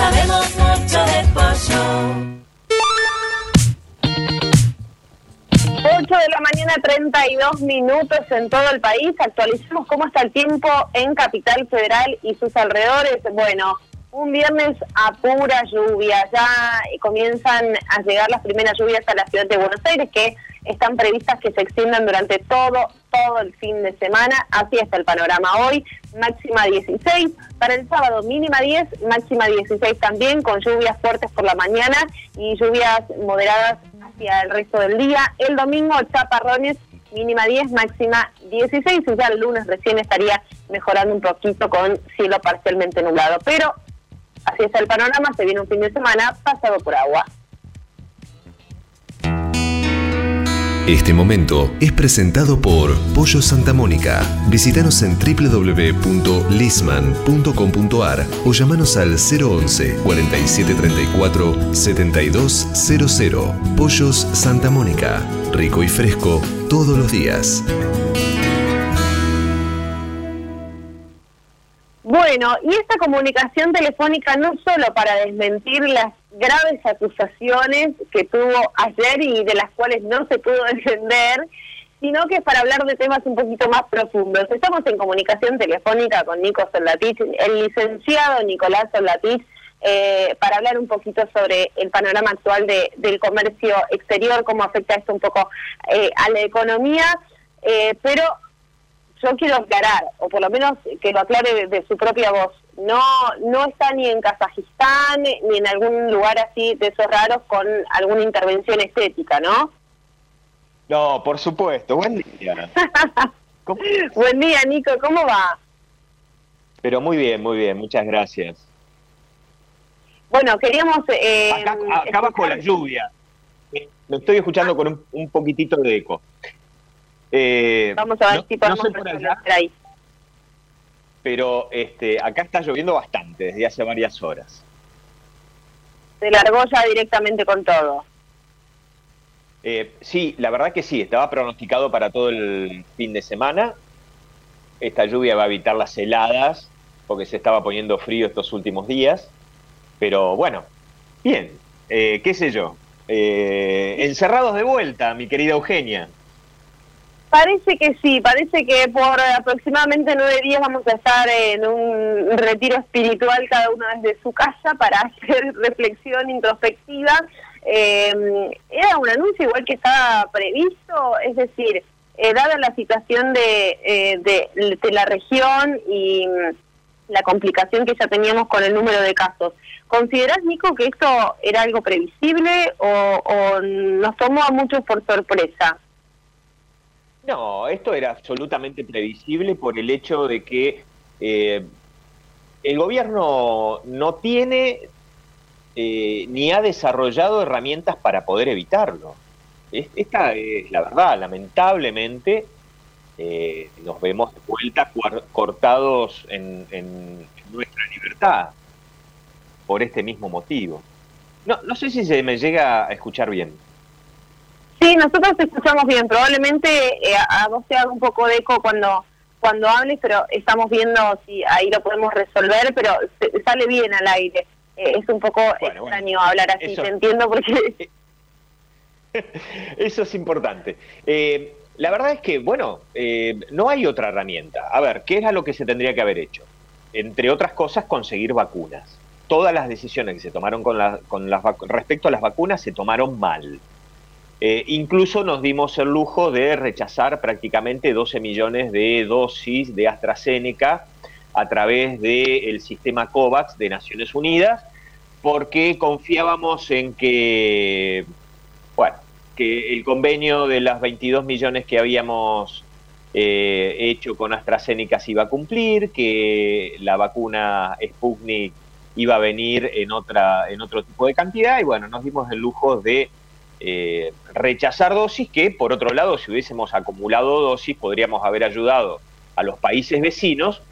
sabemos mucho de pollo. 8 de la mañana, 32 minutos en todo el país. Actualicemos cómo está el tiempo en Capital Federal y sus alrededores. Bueno, un viernes a pura lluvia. Ya comienzan a llegar las primeras lluvias a la ciudad de Buenos Aires, que están previstas que se extiendan durante todo, todo el fin de semana. Así está el panorama hoy, máxima 16. Para el sábado, mínima 10, máxima 16 también, con lluvias fuertes por la mañana y lluvias moderadas hacia el resto del día. El domingo, chaparrones, mínima 10, máxima 16. Y ya el lunes recién estaría mejorando un poquito con cielo parcialmente nublado. Pero así está el panorama, se viene un fin de semana pasado por agua. Este momento es presentado por Pollo Santa Mónica. Visítanos en www.lisman.com.ar o llamanos al 011 4734 7200. Pollos Santa Mónica. Rico y fresco todos los días. Bueno, y esta comunicación telefónica no solo para desmentir las graves acusaciones que tuvo ayer y de las cuales no se pudo defender, sino que es para hablar de temas un poquito más profundos. Estamos en comunicación telefónica con Nico Soldatich, el licenciado Nicolás Soldatich, eh, para hablar un poquito sobre el panorama actual de, del comercio exterior, cómo afecta esto un poco eh, a la economía, eh, pero yo quiero aclarar, o por lo menos que lo aclare de, su propia voz, no no está ni en Kazajistán ni en algún lugar así de esos raros con alguna intervención estética, ¿no? No, por supuesto. Buen día. Buen día, Nico. ¿Cómo va? Pero muy bien, muy bien. Muchas gracias. Bueno, queríamos... Eh, acá, bajo la lluvia. Me estoy escuchando con un, un poquitito de eco. Eh, Vamos a ver si podemos ahí. Pero este, acá está lloviendo bastante desde hace varias horas. Se largó ya directamente con todo. Eh, sí, la verdad que sí, estaba pronosticado para todo el fin de semana. Esta lluvia va a evitar las heladas, porque se estaba poniendo frío estos últimos días. Pero bueno, bien, eh, qué sé yo. Eh, encerrados de vuelta, mi querida Eugenia. Parece que sí, parece que por aproximadamente nueve días vamos a estar en un retiro espiritual cada uno desde su casa para hacer reflexión introspectiva. Eh, era un anuncio igual que estaba previsto, es decir, eh, dada la situación de, eh, de, de, la región y la complicación que ya teníamos con el número de casos, ¿considerás, Nico, que esto era algo previsible o, o nos tomó a muchos por sorpresa? No, esto era absolutamente previsible por el hecho de que eh, el gobierno no tiene eh, ni ha desarrollado herramientas para poder evitarlo. Esta es la verdad, lamentablemente eh, nos vemos de vuelta cortados en, en, nuestra libertad por este mismo motivo. No, no sé si se me llega a escuchar bien. Sí, nosotros te escuchamos bien. Probablemente eh, a vos te haga un poco de eco cuando cuando hables, pero estamos viendo si ahí lo podemos resolver, pero se, sale bien al aire. Eh, es un poco bueno, extraño bueno, hablar así, eso, te entiendo porque... Eso es importante. Eh, la verdad es que, bueno, eh, no hay otra herramienta. A ver, ¿qué era lo que se tendría que haber hecho? Entre otras cosas, conseguir vacunas. Todas las decisiones que se tomaron con, la, con las respecto a las vacunas se tomaron mal. Eh, incluso nos dimos el lujo de rechazar prácticamente 12 millones de dosis de AstraZeneca a través del sistema COVAX de Naciones Unidas, porque confiábamos en que, bueno, que el convenio de las 22 millones que habíamos eh, hecho con AstraZeneca se iba a cumplir, que la vacuna Sputnik iba a venir en otra en otro tipo de cantidad y bueno, nos dimos el lujo de eh, rechazar dosis que, por otro lado, si hubiésemos acumulado dosis, podríamos haber ayudado a los países vecinos,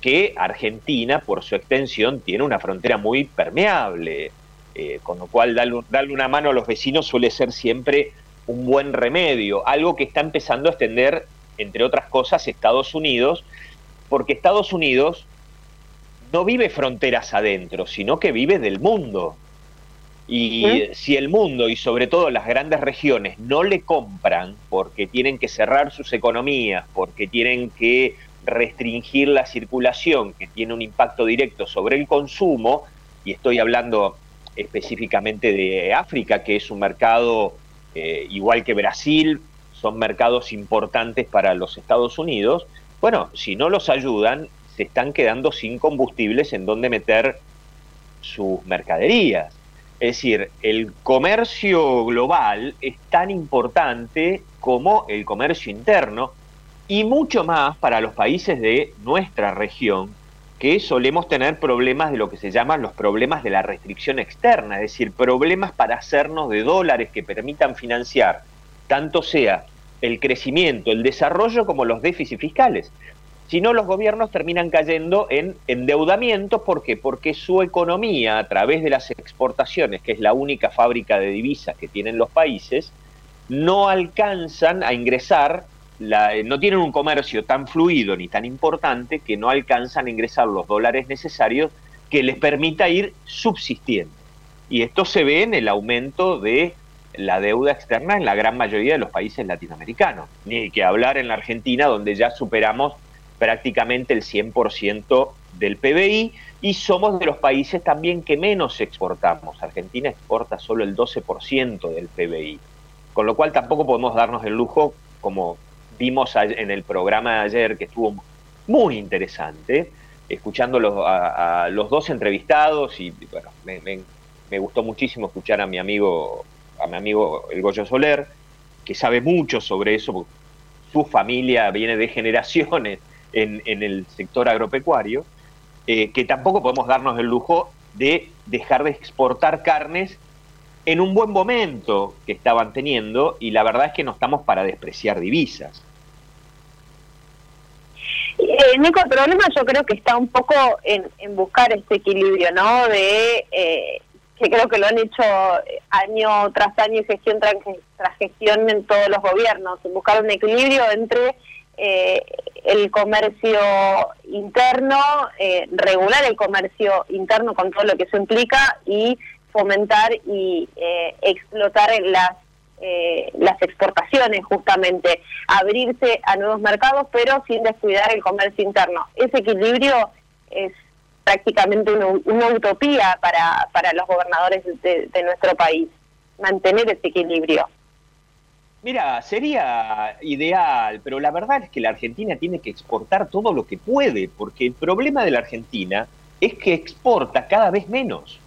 que Argentina, por su extensión, tiene una frontera muy permeable, eh, con lo cual darle, darle, una mano a los vecinos suele ser siempre un buen remedio, algo que está empezando a extender, entre otras cosas, Estados Unidos, porque Estados Unidos no vive fronteras adentro, sino que vive del mundo. Y ¿Eh? si el mundo y sobre todo las grandes regiones no le compran porque tienen que cerrar sus economías, porque tienen que restringir la circulación, que tiene un impacto directo sobre el consumo, y estoy hablando específicamente de África, que es un mercado eh, igual que Brasil, son mercados importantes para los Estados Unidos, bueno, si no los ayudan, se están quedando sin combustibles en donde meter sus mercaderías. Es decir, el comercio global es tan importante como el comercio interno y mucho más para los países de nuestra región que solemos tener problemas de lo que se llaman los problemas de la restricción externa, es decir, problemas para hacernos de dólares que permitan financiar tanto sea el crecimiento, el desarrollo como los déficits fiscales. Si no, los gobiernos terminan cayendo en endeudamiento. ¿Por qué? Porque su economía, a través de las exportaciones, que es la única fábrica de divisas que tienen los países, no alcanzan a ingresar, la, no tienen un comercio tan fluido ni tan importante que no alcanzan a ingresar los dólares necesarios que les permita ir subsistiendo. Y esto se ve en el aumento de la deuda externa en la gran mayoría de los países latinoamericanos. Ni que hablar en la Argentina, donde ya superamos prácticamente el 100% del PBI y somos de los países también que menos exportamos. Argentina exporta solo el 12% del PBI, con lo cual tampoco podemos darnos el lujo, como vimos en el programa de ayer, que estuvo muy interesante, escuchando a, los dos entrevistados y bueno, me, me, gustó muchísimo escuchar a mi amigo, a mi amigo el Goyo Soler, que sabe mucho sobre eso, su familia viene de generaciones en, en el sector agropecuario, eh, que tampoco podemos darnos el lujo de dejar de exportar carnes en un buen momento que estaban teniendo y la verdad es que no estamos para despreciar divisas. Eh, Nico, el problema yo creo que está un poco en, buscar este equilibrio, ¿no? De eh, que creo que lo han hecho año tras año y gestión tras gestión en todos los gobiernos, buscar un equilibrio entre eh, el comercio interno, eh, regular el comercio interno con todo lo que eso implica y fomentar y eh, explotar las eh, las exportaciones justamente, abrirse a nuevos mercados, pero sin descuidar el comercio interno. Ese equilibrio es prácticamente una, una utopía para, para los gobernadores de, de nuestro país, mantener ese equilibrio. Mira, sería ideal, pero la verdad es que la Argentina tiene que exportar todo lo que puede, porque el problema de la Argentina es que exporta cada vez menos.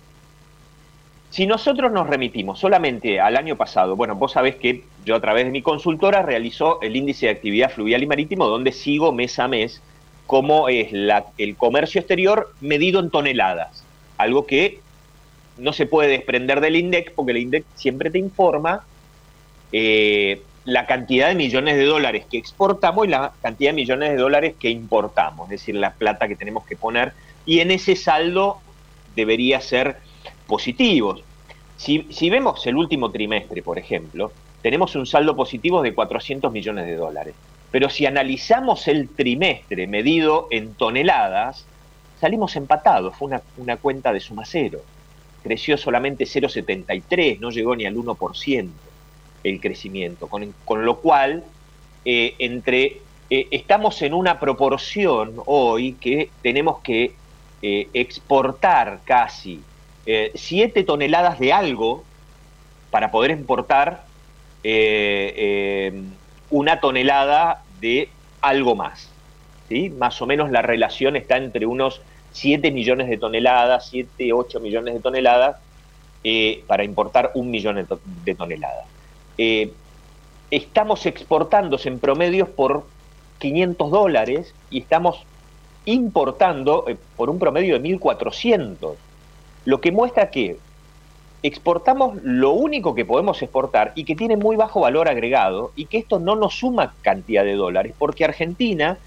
Si nosotros nos remitimos solamente al año pasado, bueno, vos sabés que yo a través de mi consultora realizo el índice de actividad fluvial y marítimo, donde sigo mes a mes cómo es la, el comercio exterior medido en toneladas, algo que no se puede desprender del INDEC, porque el INDEC siempre te informa eh, la cantidad de millones de dólares que exportamos y la cantidad de millones de dólares que importamos, es decir, la plata que tenemos que poner, y en ese saldo debería ser positivo. Si, si vemos el último trimestre, por ejemplo, tenemos un saldo positivo de 400 millones de dólares. Pero si analizamos el trimestre medido en toneladas, salimos empatados, fue una, una cuenta de suma cero. Creció solamente 0,73, no llegó ni al 1% el crecimiento, con, con lo cual eh, entre, eh, estamos en una proporción hoy que tenemos que eh, exportar casi 7 toneladas de algo para poder importar una tonelada de algo más. ¿sí? Más o menos la relación está entre unos 7 millones de toneladas, 7, 8 millones de toneladas, para importar un millón de toneladas. Eh, estamos exportándose en promedios por 500 dólares y estamos importando eh, por un promedio de 1.400, lo que muestra que exportamos lo único que podemos exportar y que tiene muy bajo valor agregado y que esto no nos suma cantidad de dólares, porque Argentina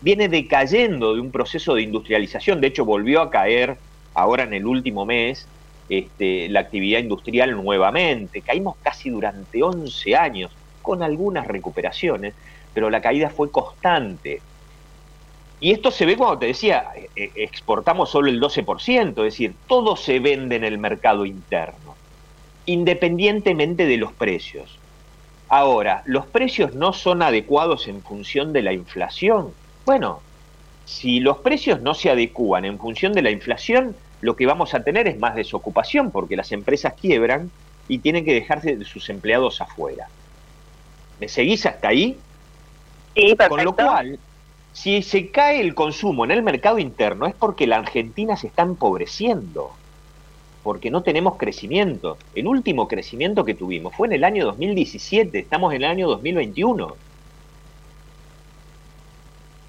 viene decayendo de un proceso de industrialización, de hecho volvió a caer ahora en el último mes este, la actividad industrial nuevamente. Caímos casi durante 11 años, con algunas recuperaciones, pero la caída fue constante. Y esto se ve cuando te decía, eh, eh, exportamos solo el 12%, es decir, todo se vende en el mercado interno, independientemente de los precios. Ahora, ¿los precios no son adecuados en función de la inflación? Bueno, si los precios no se adecúan en función de la inflación, lo que vamos a tener es más desocupación porque las empresas quiebran y tienen que dejarse de sus empleados afuera. ¿Me seguís hasta ahí? Sí, perfecto. Con lo cual, si se cae el consumo en el mercado interno es porque la Argentina se está empobreciendo, porque no tenemos crecimiento. El último crecimiento que tuvimos fue en el año 2017, estamos en el año 2021.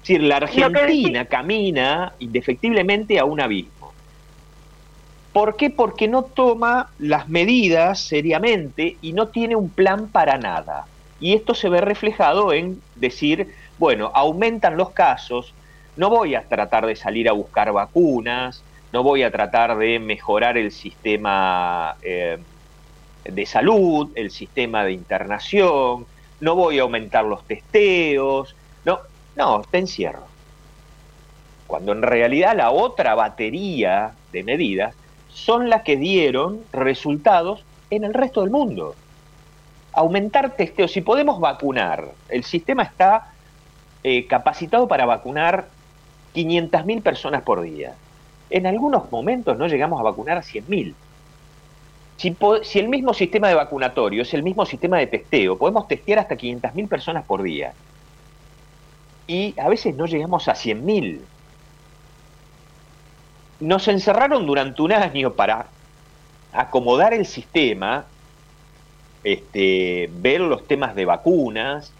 Es decir, la Argentina camina indefectiblemente a un abismo. ¿Por qué? Porque no toma las medidas seriamente y no tiene un plan para nada. Y esto se ve reflejado en decir, bueno, aumentan los casos, no voy a tratar de salir a buscar vacunas, no voy a tratar de mejorar el sistema eh, de salud, el sistema de internación, no voy a aumentar los testeos, no, no, te encierro. Cuando en realidad la otra batería de medidas son las que dieron resultados en el resto del mundo. Aumentar testeos, si podemos vacunar, el sistema está eh, capacitado para vacunar 500.000 personas por día. En algunos momentos no llegamos a vacunar a 100.000. Si, si, el mismo sistema de vacunatorio es el mismo sistema de testeo, podemos testear hasta 500.000 personas por día. Y a veces no llegamos a 100.000 nos encerraron durante un año para acomodar el sistema, este, ver los temas de vacunas,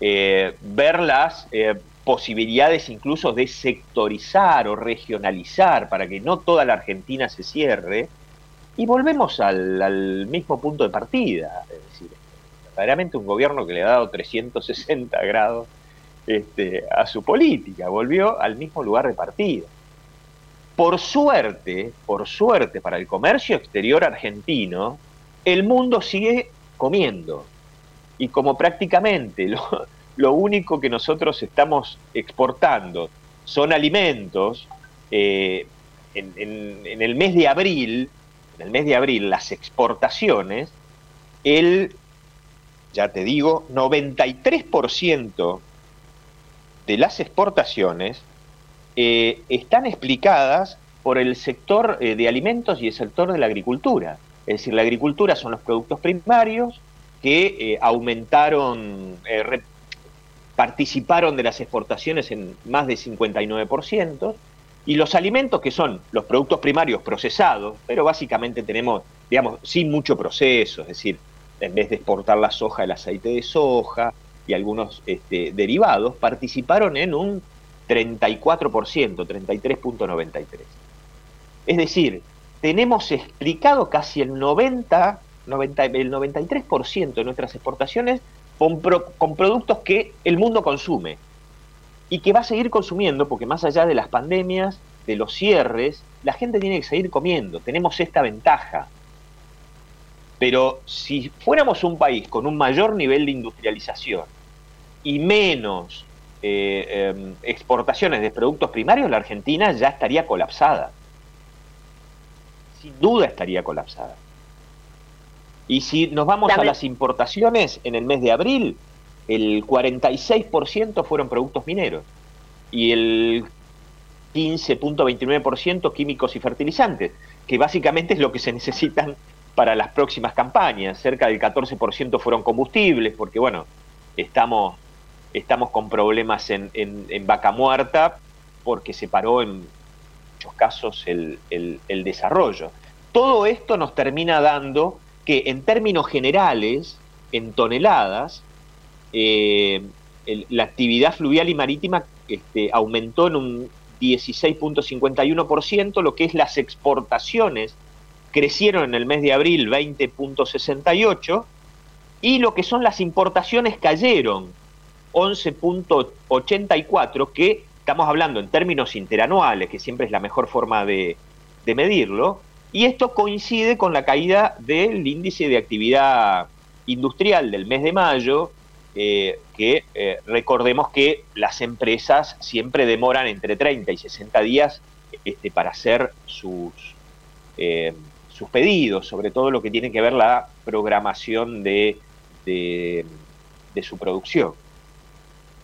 eh, ver las eh, posibilidades incluso de sectorizar o regionalizar para que no toda la Argentina se cierre, y volvemos al, mismo punto de partida. Es decir, verdaderamente un gobierno que le ha dado 360 grados este, a su política, volvió al mismo lugar de partida. Por suerte, por suerte para el comercio exterior argentino, el mundo sigue comiendo. Y como prácticamente lo único que nosotros estamos exportando son alimentos. Eh, en, en, el mes de abril, en el mes de abril, las exportaciones, el, ya te digo, 93% de las exportaciones eh, están explicadas por el sector eh, de alimentos y el sector de la agricultura. Es decir, la agricultura son los productos primarios que eh, aumentaron, participaron de las exportaciones en más de 59%, y los alimentos que son los productos primarios procesados, pero básicamente tenemos, digamos, sin mucho proceso, es decir, en vez de exportar la soja, el aceite de soja y algunos este, derivados, participaron en un 34%, 33.93%. Es decir, tenemos explicado casi el 90, 90 el 93% de nuestras exportaciones con productos que el mundo consume y que va a seguir consumiendo porque más allá de las pandemias, de los cierres, la gente tiene que seguir comiendo. Tenemos esta ventaja. Pero si fuéramos un país con un mayor nivel de industrialización y menos eh, em, exportaciones de productos primarios, la Argentina ya estaría colapsada. Sin duda estaría colapsada. Y si nos vamos a las importaciones en el mes de abril, el 46% fueron productos mineros y el 15.29% químicos y fertilizantes, que básicamente es lo que se necesitan para las próximas campañas. Cerca del 14% fueron combustibles, porque bueno, estamos estamos con problemas en, vaca muerta porque se paró en muchos casos el, desarrollo. Todo esto nos termina dando que en términos generales, en toneladas, eh, la actividad fluvial y marítima este, aumentó en un 16.51%, lo que es las exportaciones crecieron en el mes de abril 20.68% y lo que son las importaciones cayeron 11.84, que estamos hablando en términos interanuales, que siempre es la mejor forma de, medirlo, y esto coincide con la caída del índice de actividad industrial del mes de mayo, eh, que eh, recordemos que las empresas siempre demoran entre 30 y 60 días este, para hacer sus, eh, sus pedidos, sobre todo lo que tiene que ver la programación de, de su producción.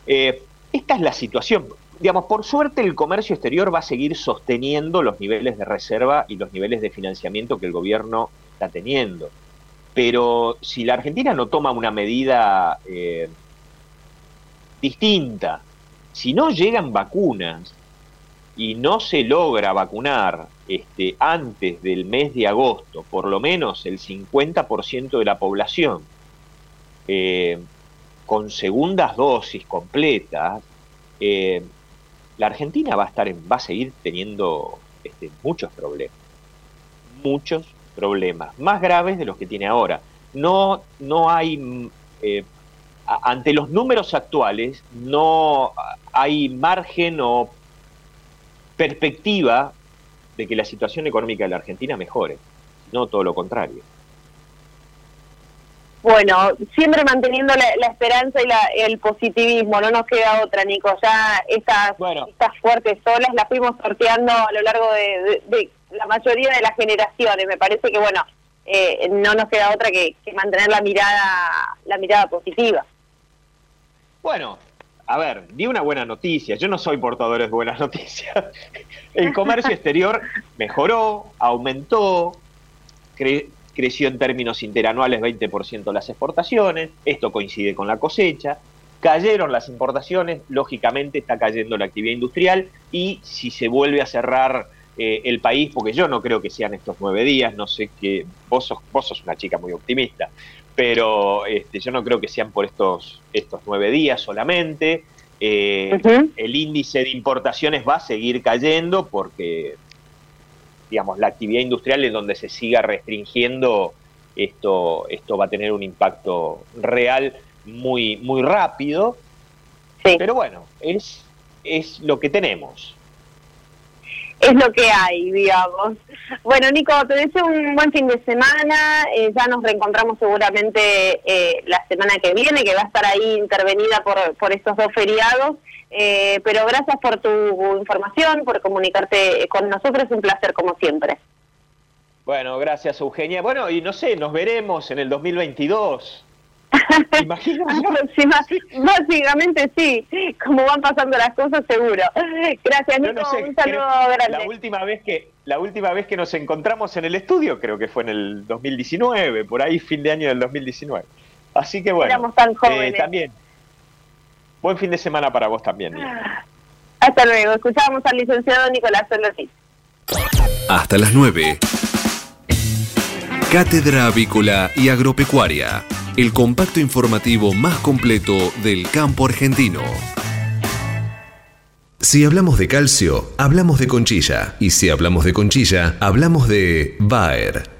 Eh, esta es la situación. Digamos, por suerte el comercio exterior va a seguir sosteniendo los niveles de reserva y los niveles de financiamiento que el gobierno está teniendo. Pero si la Argentina no toma una medida eh, distinta, si no llegan vacunas y no se logra vacunar este, antes del mes de agosto, por lo menos el 50% de la población, eh, con segundas dosis completas, eh, la Argentina va a estar va a seguir teniendo este, muchos problemas. Muchos problemas, más graves de los que tiene ahora. No, no hay, mm, eh, ante los números actuales, no hay margen o perspectiva de que la situación económica de la Argentina mejore, no todo lo contrario. Bueno, siempre manteniendo la, esperanza y el positivismo, no nos queda otra, Nico. Ya estas, estas fuertes olas las fuimos sorteando a lo largo de, la mayoría de las generaciones. Me parece que, bueno, eh, no nos queda otra que, mantener la mirada, la mirada positiva. Bueno, a ver, di una buena noticia. Yo no soy portador de buenas noticias. El comercio exterior mejoró, aumentó, creció en términos interanuales 20% las exportaciones, esto coincide con la cosecha, cayeron las importaciones, lógicamente está cayendo la actividad industrial y si se vuelve a cerrar eh, el país, porque yo no creo que sean estos nueve días, no sé que vos sos, vos sos una chica muy optimista, pero este, yo no creo que sean por estos, estos nueve días solamente. Eh, el índice de importaciones va a seguir cayendo porque digamos, la actividad industrial en donde se siga restringiendo, esto, esto va a tener un impacto real muy, muy rápido. Pero bueno, es, es lo que tenemos. es lo que hay, digamos. Bueno, Nico, te deseo un buen fin de semana. Eh, ya nos reencontramos seguramente eh, la semana que viene, que va a estar ahí intervenida por, por estos dos feriados. Eh, pero gracias por tu información, por comunicarte con nosotros. Un placer, como siempre. Bueno, gracias, Eugenia. Bueno, y no sé, nos veremos en el 2022. Básicamente sí, como van pasando las cosas seguro. Gracias, Nico, un saludo grande. La última vez que la última vez que nos encontramos en el estudio creo que fue en el 2019, por ahí fin de año del 2019. Así que bueno, Éramos tan jóvenes. Eh, también buen fin de semana para vos también. Hasta luego. Escuchamos al licenciado Nicolás Ortiz. Hasta las 9. Cátedra Avícola y Agropecuaria el compacto informativo más completo del campo argentino. Si hablamos de calcio, hablamos de conchilla. Y si hablamos de conchilla, hablamos de Bayer.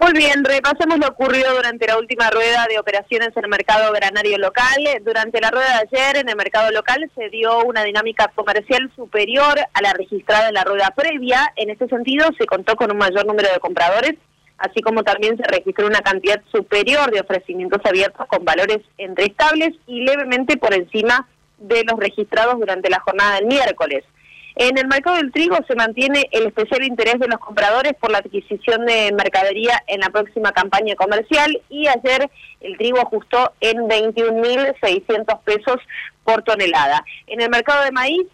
Muy bien, repasemos lo ocurrido durante la última rueda de operaciones en el mercado granario local. Durante la rueda de ayer en el mercado local se dio una dinámica comercial superior a la registrada en la rueda previa. En este sentido se contó con un mayor número de compradores, así como también se registró una cantidad superior de ofrecimientos abiertos con valores entre estables y levemente por encima de los registrados durante la jornada del miércoles. En el mercado del trigo se mantiene el especial interés de los compradores por la adquisición de mercadería en la próxima campaña comercial y ayer el trigo ajustó en 21.600 pesos por tonelada. En el mercado de maíz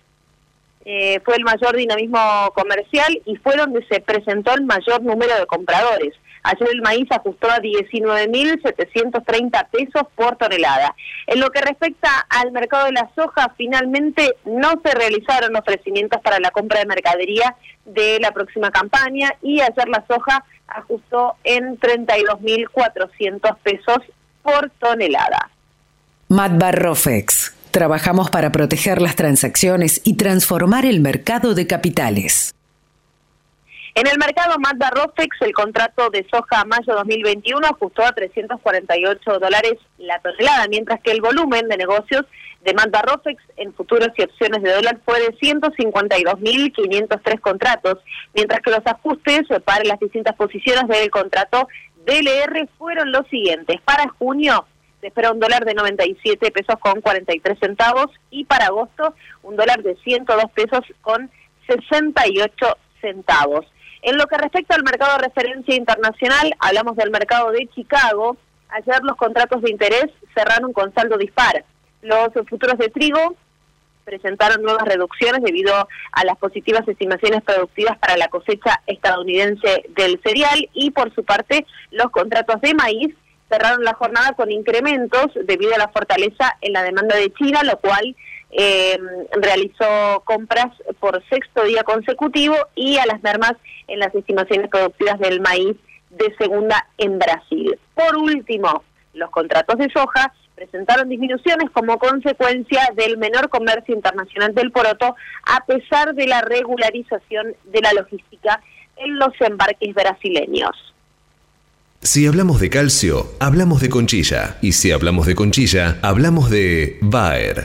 eh, fue el mayor dinamismo comercial y fue donde se presentó el mayor número de compradores. Ayer el maíz ajustó a 19.730 pesos por tonelada. En lo que respecta al mercado de la soja, finalmente no se realizaron ofrecimientos para la compra de mercadería de la próxima campaña y ayer la soja ajustó en 32.400 pesos por tonelada. Matbarrofex. Trabajamos para proteger las transacciones y transformar el mercado de capitales. En el mercado Mazda Rofex, el contrato de soja a mayo 2021 ajustó a 348 dólares la tonelada, mientras que el volumen de negocios de Mazda Rofex en futuros y opciones de dólar fue de 152.503 contratos, mientras que los ajustes para las distintas posiciones del contrato DLR fueron los siguientes. Para junio se espera un dólar de 97 pesos con 43 centavos y para agosto un dólar de 102 pesos con 68 centavos. En lo que respecta al mercado de referencia internacional, hablamos del mercado de Chicago. Ayer los contratos de interés cerraron con saldo dispar. Los futuros de trigo presentaron nuevas reducciones debido a las positivas estimaciones productivas para la cosecha estadounidense del cereal y por su parte los contratos de maíz cerraron la jornada con incrementos debido a la fortaleza en la demanda de China, lo cual eh, realizó compras por sexto día consecutivo y a las mermas en las estimaciones productivas del maíz de segunda en Brasil. Por último, los contratos de soja presentaron disminuciones como consecuencia del menor comercio internacional del poroto a pesar de la regularización de la logística en los embarques brasileños. Si hablamos de calcio, hablamos de conchilla. Y si hablamos de conchilla, hablamos de Bayer.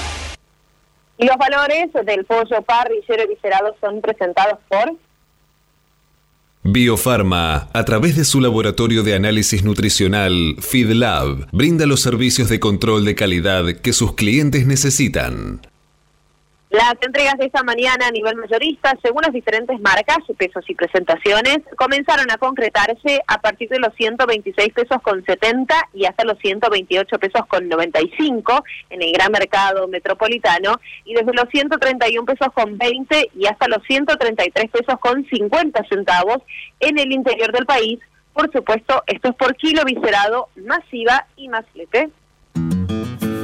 Y los valores del pollo parrillero viscerado son presentados por Biofarma, a través de su laboratorio de análisis nutricional, FeedLab, brinda los servicios de control de calidad que sus clientes necesitan. Las entregas de esta mañana a nivel mayorista, según las diferentes marcas, pesos y presentaciones, comenzaron a concretarse a partir de los 126 pesos con 70 y hasta los 128 pesos con 95 en el gran mercado metropolitano y desde los 131 pesos con 20 y hasta los 133 pesos con 50 centavos en el interior del país. Por supuesto, esto es por kilo viscerado, masiva y más flete.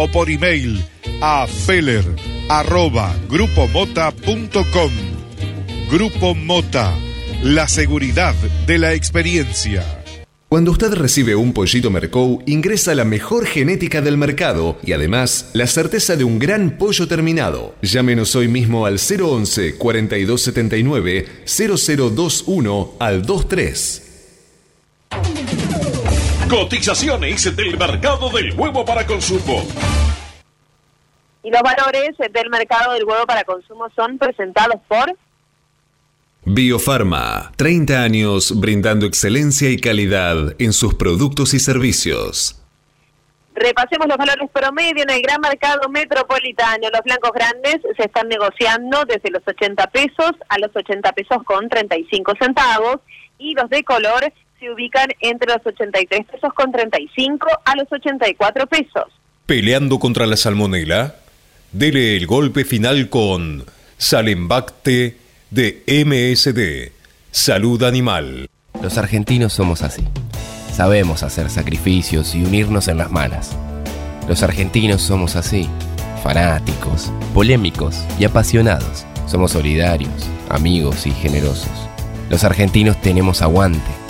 o por email a feller arroba grupomota.com. Grupo Mota, la seguridad de la experiencia. Cuando usted recibe un pollito Mercou, ingresa la mejor genética del mercado y además la certeza de un gran pollo terminado. Llámenos hoy mismo al 011 4279 0021 al 23. Cotizaciones del mercado del huevo para consumo. Y los valores del mercado del huevo para consumo son presentados por Biofarma, 30 años brindando excelencia y calidad en sus productos y servicios. Repasemos los valores promedio en el gran mercado metropolitano. Los blancos grandes se están negociando desde los 80 pesos a los 80 pesos con 35 centavos y los de color se ubican entre los 83 pesos con 35 a los 84 pesos. Peleando contra la salmonela, dele el golpe final con Salembacte de MSD, Salud Animal. Los argentinos somos así. Sabemos hacer sacrificios y unirnos en las malas. Los argentinos somos así, fanáticos, polémicos y apasionados. Somos solidarios, amigos y generosos. Los argentinos tenemos aguante.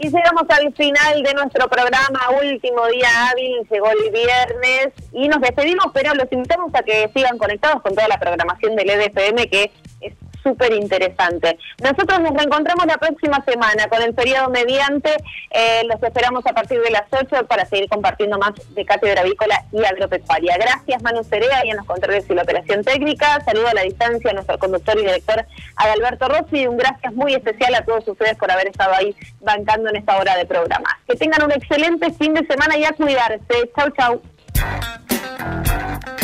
Y llegamos al final de nuestro programa, último día hábil, llegó el viernes y nos despedimos, pero los invitamos a que sigan conectados con toda la programación del EDFM que es súper interesante. Nosotros nos reencontramos la próxima semana con el periodo mediante. Eh, los esperamos a partir de las 8 para seguir compartiendo más de Cátedra Avícola y Agropecuaria. Gracias, Manu Cerea, y en los controles y la operación técnica. Saludo a la distancia a nuestro conductor y director Adalberto Rossi y un gracias muy especial a todos ustedes por haber estado ahí bancando en esta hora de programa. Que tengan un excelente fin de semana y a cuidarse. Chau, chau.